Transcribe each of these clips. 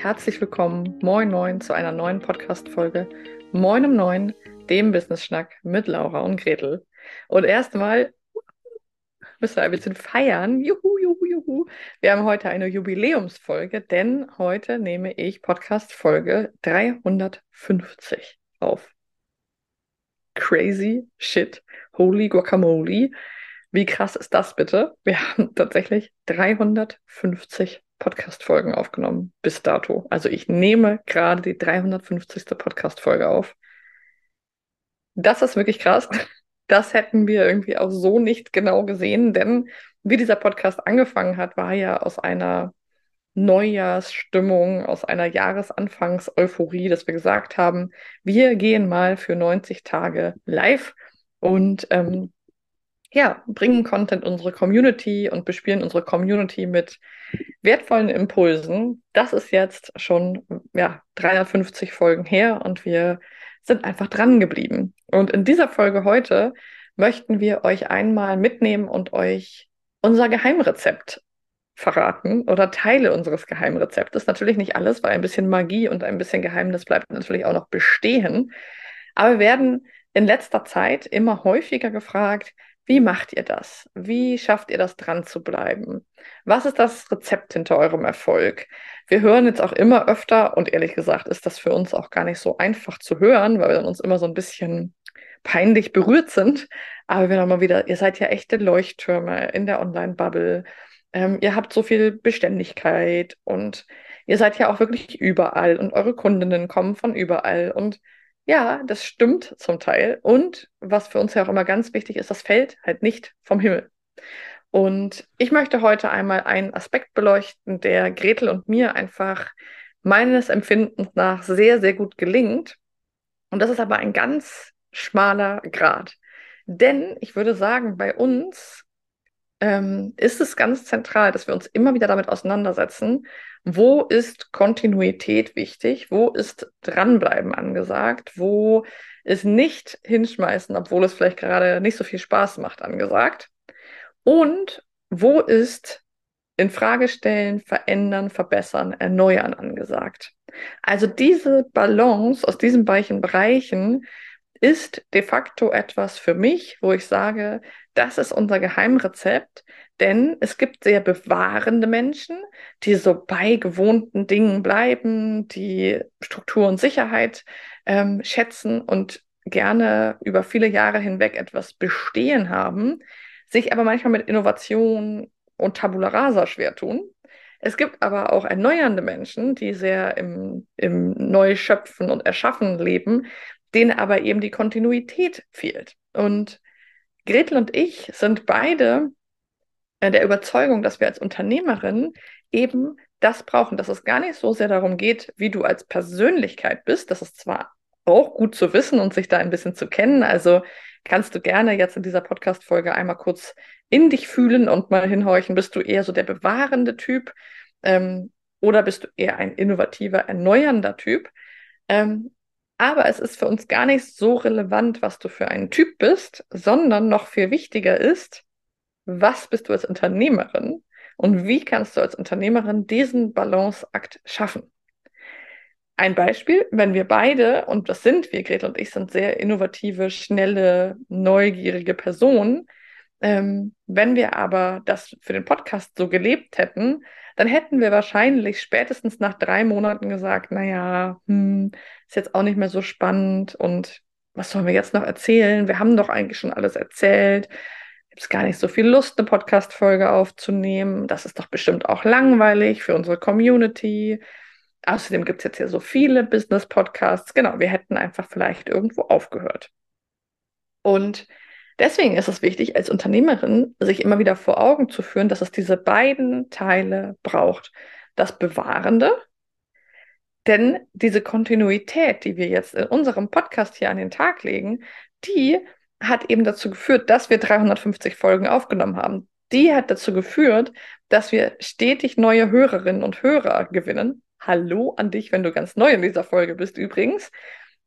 Herzlich willkommen, moin moin, zu einer neuen Podcast-Folge Moin um Neun, dem Business-Schnack mit Laura und Gretel. Und erstmal müssen wir ein bisschen feiern. Juhu, juhu, juhu. Wir haben heute eine Jubiläumsfolge, denn heute nehme ich Podcast-Folge 350 auf. Crazy shit. Holy guacamole. Wie krass ist das bitte? Wir haben tatsächlich 350 Podcast-Folgen aufgenommen bis dato. Also ich nehme gerade die 350. Podcast-Folge auf. Das ist wirklich krass. Das hätten wir irgendwie auch so nicht genau gesehen, denn wie dieser Podcast angefangen hat, war ja aus einer Neujahrsstimmung, aus einer Jahresanfangs-Euphorie, dass wir gesagt haben, wir gehen mal für 90 Tage live und ähm, ja, bringen Content unsere Community und bespielen unsere Community mit wertvollen Impulsen. Das ist jetzt schon ja, 350 Folgen her und wir sind einfach dran geblieben. Und in dieser Folge heute möchten wir euch einmal mitnehmen und euch unser Geheimrezept verraten oder Teile unseres Geheimrezeptes. Natürlich nicht alles, weil ein bisschen Magie und ein bisschen Geheimnis bleibt natürlich auch noch bestehen. Aber wir werden in letzter Zeit immer häufiger gefragt, wie macht ihr das? Wie schafft ihr das dran zu bleiben? Was ist das Rezept hinter eurem Erfolg? Wir hören jetzt auch immer öfter und ehrlich gesagt ist das für uns auch gar nicht so einfach zu hören, weil wir dann uns immer so ein bisschen peinlich berührt sind. Aber wir mal wieder, ihr seid ja echte Leuchttürme in der Online-Bubble. Ähm, ihr habt so viel Beständigkeit und ihr seid ja auch wirklich überall und eure Kundinnen kommen von überall und ja, das stimmt zum Teil. Und was für uns ja auch immer ganz wichtig ist, das fällt halt nicht vom Himmel. Und ich möchte heute einmal einen Aspekt beleuchten, der Gretel und mir einfach meines Empfindens nach sehr, sehr gut gelingt. Und das ist aber ein ganz schmaler Grad. Denn ich würde sagen, bei uns ähm, ist es ganz zentral, dass wir uns immer wieder damit auseinandersetzen, wo ist Kontinuität wichtig, wo ist dranbleiben angesagt, wo ist nicht hinschmeißen, obwohl es vielleicht gerade nicht so viel Spaß macht, angesagt. Und wo ist in Frage stellen, verändern, verbessern, erneuern angesagt. Also diese Balance aus diesen beiden Bereichen ist de facto etwas für mich, wo ich sage, das ist unser Geheimrezept, denn es gibt sehr bewahrende Menschen, die so bei gewohnten Dingen bleiben, die Struktur und Sicherheit ähm, schätzen und gerne über viele Jahre hinweg etwas bestehen haben, sich aber manchmal mit Innovation und Tabula Rasa schwer tun. Es gibt aber auch erneuernde Menschen, die sehr im, im Neuschöpfen und Erschaffen leben, denen aber eben die Kontinuität fehlt. Und Gretel und ich sind beide äh, der Überzeugung, dass wir als Unternehmerin eben das brauchen, dass es gar nicht so sehr darum geht, wie du als Persönlichkeit bist. Das ist zwar auch gut zu wissen und sich da ein bisschen zu kennen. Also kannst du gerne jetzt in dieser Podcast-Folge einmal kurz in dich fühlen und mal hinhorchen. Bist du eher so der bewahrende Typ ähm, oder bist du eher ein innovativer, erneuernder Typ? Ähm, aber es ist für uns gar nicht so relevant, was du für ein Typ bist, sondern noch viel wichtiger ist, was bist du als Unternehmerin und wie kannst du als Unternehmerin diesen Balanceakt schaffen? Ein Beispiel, wenn wir beide, und das sind wir, Gretel und ich, sind sehr innovative, schnelle, neugierige Personen, ähm, wenn wir aber das für den Podcast so gelebt hätten, dann hätten wir wahrscheinlich spätestens nach drei Monaten gesagt, naja, hm, ist jetzt auch nicht mehr so spannend und was sollen wir jetzt noch erzählen? Wir haben doch eigentlich schon alles erzählt. Gibt es gar nicht so viel Lust, eine Podcast-Folge aufzunehmen. Das ist doch bestimmt auch langweilig für unsere Community. Außerdem gibt es jetzt ja so viele Business-Podcasts. Genau, wir hätten einfach vielleicht irgendwo aufgehört. Und Deswegen ist es wichtig, als Unternehmerin sich immer wieder vor Augen zu führen, dass es diese beiden Teile braucht. Das Bewahrende, denn diese Kontinuität, die wir jetzt in unserem Podcast hier an den Tag legen, die hat eben dazu geführt, dass wir 350 Folgen aufgenommen haben. Die hat dazu geführt, dass wir stetig neue Hörerinnen und Hörer gewinnen. Hallo an dich, wenn du ganz neu in dieser Folge bist übrigens.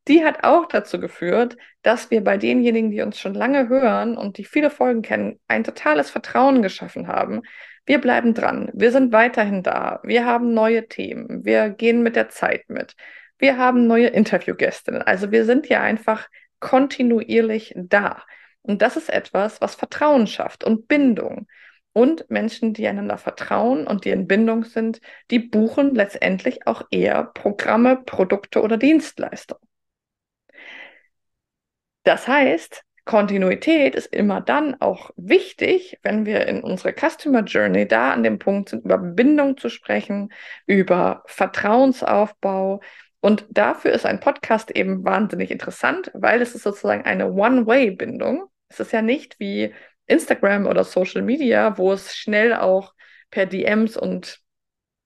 Die hat auch dazu geführt, dass wir bei denjenigen, die uns schon lange hören und die viele Folgen kennen, ein totales Vertrauen geschaffen haben. Wir bleiben dran, wir sind weiterhin da, wir haben neue Themen, wir gehen mit der Zeit mit, wir haben neue Interviewgästinnen. Also wir sind ja einfach kontinuierlich da. Und das ist etwas, was Vertrauen schafft und Bindung. Und Menschen, die einander vertrauen und die in Bindung sind, die buchen letztendlich auch eher Programme, Produkte oder Dienstleistungen. Das heißt, Kontinuität ist immer dann auch wichtig, wenn wir in unserer Customer Journey da an dem Punkt sind, über Bindung zu sprechen, über Vertrauensaufbau. Und dafür ist ein Podcast eben wahnsinnig interessant, weil es ist sozusagen eine One-Way-Bindung. Es ist ja nicht wie Instagram oder Social Media, wo es schnell auch per DMs und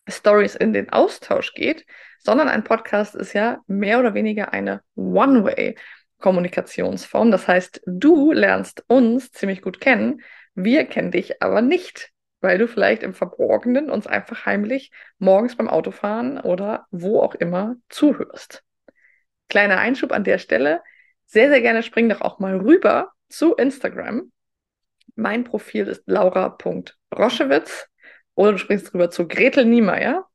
Stories in den Austausch geht, sondern ein Podcast ist ja mehr oder weniger eine One-Way. Kommunikationsform. Das heißt, du lernst uns ziemlich gut kennen, wir kennen dich aber nicht, weil du vielleicht im Verborgenen uns einfach heimlich morgens beim Autofahren oder wo auch immer zuhörst. Kleiner Einschub an der Stelle. Sehr, sehr gerne spring doch auch mal rüber zu Instagram. Mein Profil ist laura.roschewitz oder du springst rüber zu Gretel Niemeyer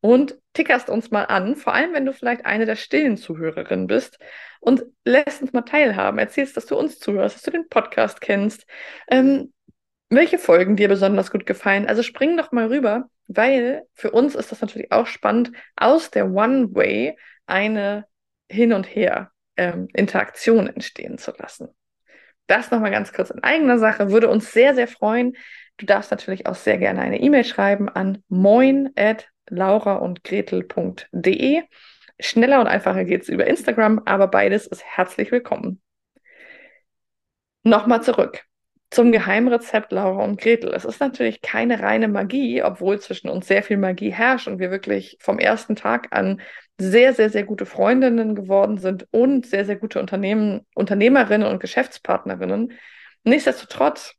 und tickerst uns mal an, vor allem wenn du vielleicht eine der stillen Zuhörerinnen bist und lässt uns mal teilhaben. Erzählst, dass du uns zuhörst, dass du den Podcast kennst, ähm, welche Folgen dir besonders gut gefallen. Also spring doch mal rüber, weil für uns ist das natürlich auch spannend, aus der One-Way eine Hin und Her ähm, Interaktion entstehen zu lassen. Das nochmal ganz kurz in eigener Sache, würde uns sehr, sehr freuen. Du darfst natürlich auch sehr gerne eine E-Mail schreiben an moin at laura und gretel.de. Schneller und einfacher geht es über Instagram, aber beides ist herzlich willkommen. Nochmal zurück zum Geheimrezept Laura und Gretel. Es ist natürlich keine reine Magie, obwohl zwischen uns sehr viel Magie herrscht und wir wirklich vom ersten Tag an sehr, sehr, sehr gute Freundinnen geworden sind und sehr, sehr gute Unternehmen, Unternehmerinnen und Geschäftspartnerinnen. Nichtsdestotrotz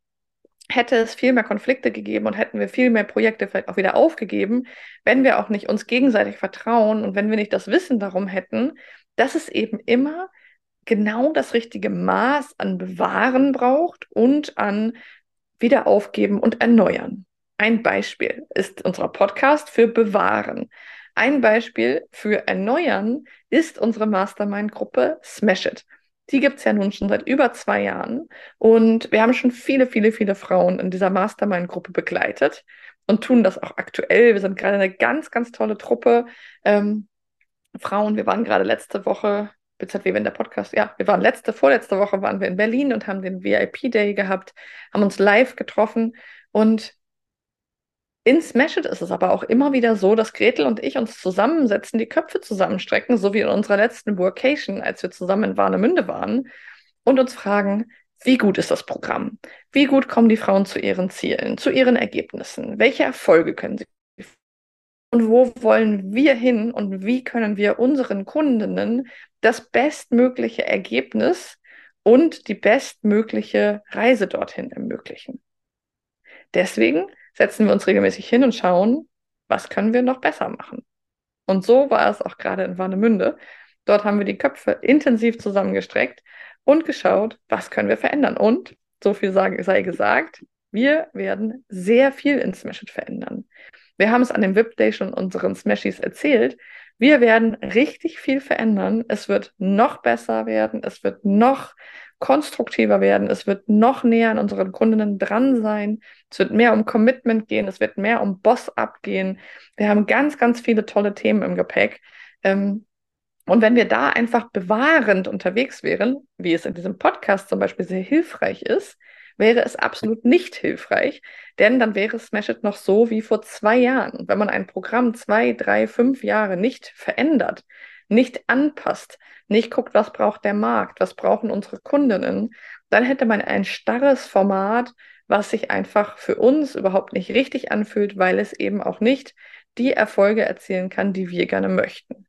hätte es viel mehr Konflikte gegeben und hätten wir viel mehr Projekte vielleicht auch wieder aufgegeben, wenn wir auch nicht uns gegenseitig vertrauen und wenn wir nicht das Wissen darum hätten, dass es eben immer genau das richtige Maß an Bewahren braucht und an Wiederaufgeben und Erneuern. Ein Beispiel ist unser Podcast für Bewahren. Ein Beispiel für Erneuern ist unsere Mastermind-Gruppe Smash It. Die gibt es ja nun schon seit über zwei Jahren. Und wir haben schon viele, viele, viele Frauen in dieser Mastermind-Gruppe begleitet und tun das auch aktuell. Wir sind gerade eine ganz, ganz tolle Truppe. Ähm, Frauen, wir waren gerade letzte Woche, beziehungsweise wenn der Podcast, ja, wir waren letzte, vorletzte Woche waren wir in Berlin und haben den VIP-Day gehabt, haben uns live getroffen und in Smash It ist es aber auch immer wieder so, dass Gretel und ich uns zusammensetzen, die Köpfe zusammenstrecken, so wie in unserer letzten Workation, als wir zusammen in Warnemünde waren, und uns fragen, wie gut ist das Programm? Wie gut kommen die Frauen zu ihren Zielen, zu ihren Ergebnissen? Welche Erfolge können sie? Und wo wollen wir hin und wie können wir unseren Kundinnen das bestmögliche Ergebnis und die bestmögliche Reise dorthin ermöglichen? Deswegen setzen wir uns regelmäßig hin und schauen, was können wir noch besser machen. Und so war es auch gerade in Warnemünde. Dort haben wir die Köpfe intensiv zusammengestreckt und geschaut, was können wir verändern. Und so viel sei gesagt, wir werden sehr viel in Smashit verändern. Wir haben es an dem VIP Day schon unseren Smashies erzählt. Wir werden richtig viel verändern. Es wird noch besser werden. Es wird noch konstruktiver werden. Es wird noch näher an unseren Kundinnen dran sein. Es wird mehr um Commitment gehen. Es wird mehr um Boss-up gehen. Wir haben ganz, ganz viele tolle Themen im Gepäck. Ähm, und wenn wir da einfach bewahrend unterwegs wären, wie es in diesem Podcast zum Beispiel sehr hilfreich ist, wäre es absolut nicht hilfreich, denn dann wäre Smash It noch so wie vor zwei Jahren. Wenn man ein Programm zwei, drei, fünf Jahre nicht verändert, nicht anpasst, nicht guckt, was braucht der Markt, was brauchen unsere Kundinnen, dann hätte man ein starres Format, was sich einfach für uns überhaupt nicht richtig anfühlt, weil es eben auch nicht die Erfolge erzielen kann, die wir gerne möchten.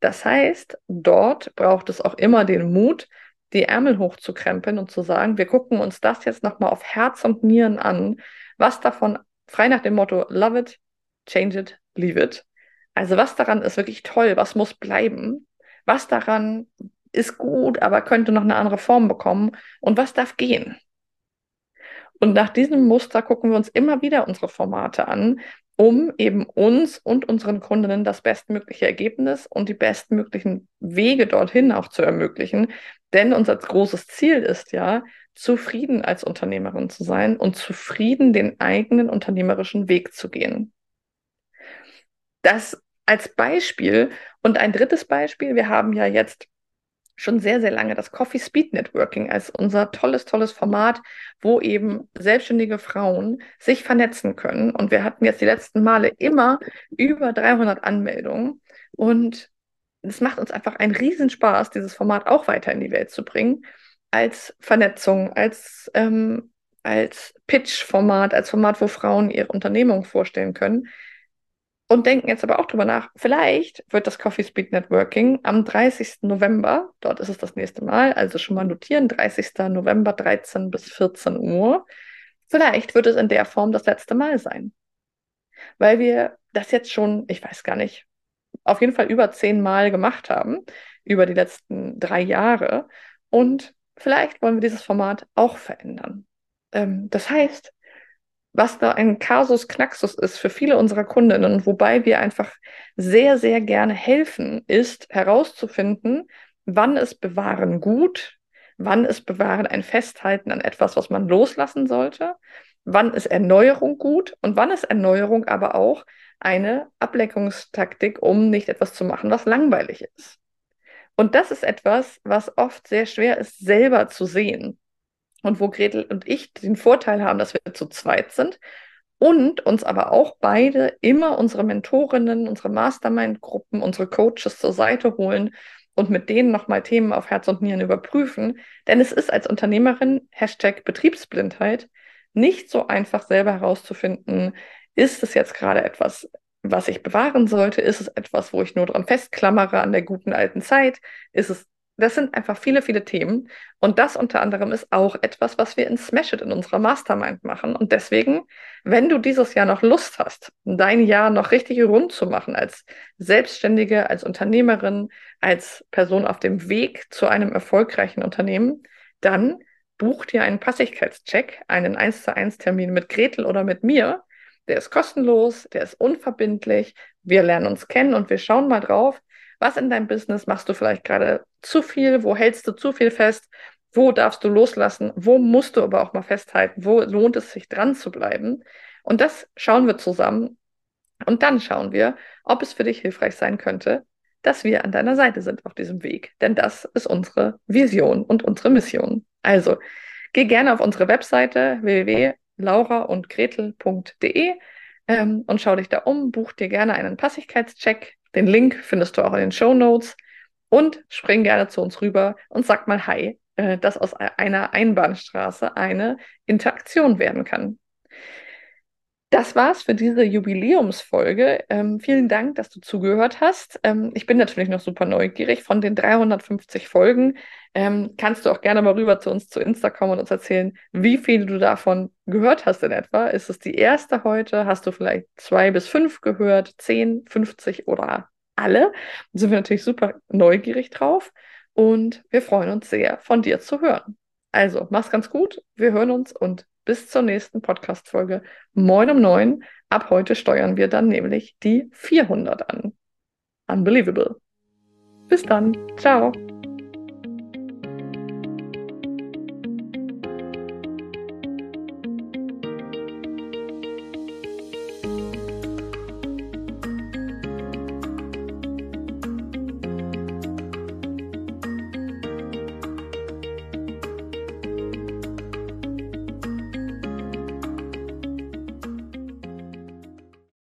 Das heißt, dort braucht es auch immer den Mut, die Ärmel hochzukrempeln und zu sagen, wir gucken uns das jetzt nochmal auf Herz und Nieren an, was davon frei nach dem Motto Love it, change it, leave it. Also was daran ist wirklich toll, was muss bleiben, was daran ist gut, aber könnte noch eine andere Form bekommen und was darf gehen. Und nach diesem Muster gucken wir uns immer wieder unsere Formate an, um eben uns und unseren Kundinnen das bestmögliche Ergebnis und die bestmöglichen Wege dorthin auch zu ermöglichen. Denn unser großes Ziel ist ja, zufrieden als Unternehmerin zu sein und zufrieden den eigenen unternehmerischen Weg zu gehen. Das als Beispiel und ein drittes Beispiel, wir haben ja jetzt schon sehr, sehr lange das Coffee Speed Networking als unser tolles, tolles Format, wo eben selbstständige Frauen sich vernetzen können. Und wir hatten jetzt die letzten Male immer über 300 Anmeldungen. Und es macht uns einfach einen Riesenspaß, dieses Format auch weiter in die Welt zu bringen, als Vernetzung, als, ähm, als Pitch-Format, als Format, wo Frauen ihre Unternehmung vorstellen können und denken jetzt aber auch drüber nach, vielleicht wird das Coffee Speed Networking am 30. November, dort ist es das nächste Mal, also schon mal notieren, 30. November 13 bis 14 Uhr, vielleicht wird es in der Form das letzte Mal sein. Weil wir das jetzt schon, ich weiß gar nicht, auf jeden Fall über zehn Mal gemacht haben, über die letzten drei Jahre. Und vielleicht wollen wir dieses Format auch verändern. Ähm, das heißt, was da ein Kasus Knaxus ist für viele unserer Kundinnen, wobei wir einfach sehr, sehr gerne helfen, ist herauszufinden, wann ist Bewahren gut, wann ist Bewahren ein Festhalten an etwas, was man loslassen sollte, wann ist Erneuerung gut und wann ist Erneuerung aber auch eine Ableckungstaktik, um nicht etwas zu machen, was langweilig ist. Und das ist etwas, was oft sehr schwer ist, selber zu sehen und wo Gretel und ich den Vorteil haben, dass wir zu zweit sind und uns aber auch beide immer unsere Mentorinnen, unsere Mastermind-Gruppen, unsere Coaches zur Seite holen und mit denen nochmal Themen auf Herz und Nieren überprüfen. Denn es ist als Unternehmerin, Hashtag Betriebsblindheit, nicht so einfach selber herauszufinden, ist es jetzt gerade etwas, was ich bewahren sollte? Ist es etwas, wo ich nur dran festklammere an der guten alten Zeit? Ist es das sind einfach viele, viele Themen. Und das unter anderem ist auch etwas, was wir in Smash It in unserer Mastermind machen. Und deswegen, wenn du dieses Jahr noch Lust hast, dein Jahr noch richtig rund zu machen, als Selbstständige, als Unternehmerin, als Person auf dem Weg zu einem erfolgreichen Unternehmen, dann buch dir einen Passigkeitscheck, einen 1 zu 1 Termin mit Gretel oder mit mir. Der ist kostenlos, der ist unverbindlich. Wir lernen uns kennen und wir schauen mal drauf, was in deinem Business machst du vielleicht gerade zu viel? Wo hältst du zu viel fest? Wo darfst du loslassen? Wo musst du aber auch mal festhalten? Wo lohnt es sich dran zu bleiben? Und das schauen wir zusammen. Und dann schauen wir, ob es für dich hilfreich sein könnte, dass wir an deiner Seite sind auf diesem Weg. Denn das ist unsere Vision und unsere Mission. Also, geh gerne auf unsere Webseite www.lauraundgretel.de ähm, und schau dich da um, buch dir gerne einen Passigkeitscheck. Den Link findest du auch in den Show Notes und spring gerne zu uns rüber und sag mal Hi, äh, dass aus einer Einbahnstraße eine Interaktion werden kann. Das war's für diese Jubiläumsfolge. Ähm, vielen Dank, dass du zugehört hast. Ähm, ich bin natürlich noch super neugierig. Von den 350 Folgen ähm, kannst du auch gerne mal rüber zu uns zu Instagram und uns erzählen, wie viele du davon gehört hast in etwa. Ist es die erste heute? Hast du vielleicht zwei bis fünf gehört, zehn, 50 oder alle? Da sind wir natürlich super neugierig drauf und wir freuen uns sehr, von dir zu hören. Also, mach's ganz gut. Wir hören uns und bis zur nächsten Podcast-Folge. Moin um neun. Ab heute steuern wir dann nämlich die 400 an. Unbelievable. Bis dann. Ciao.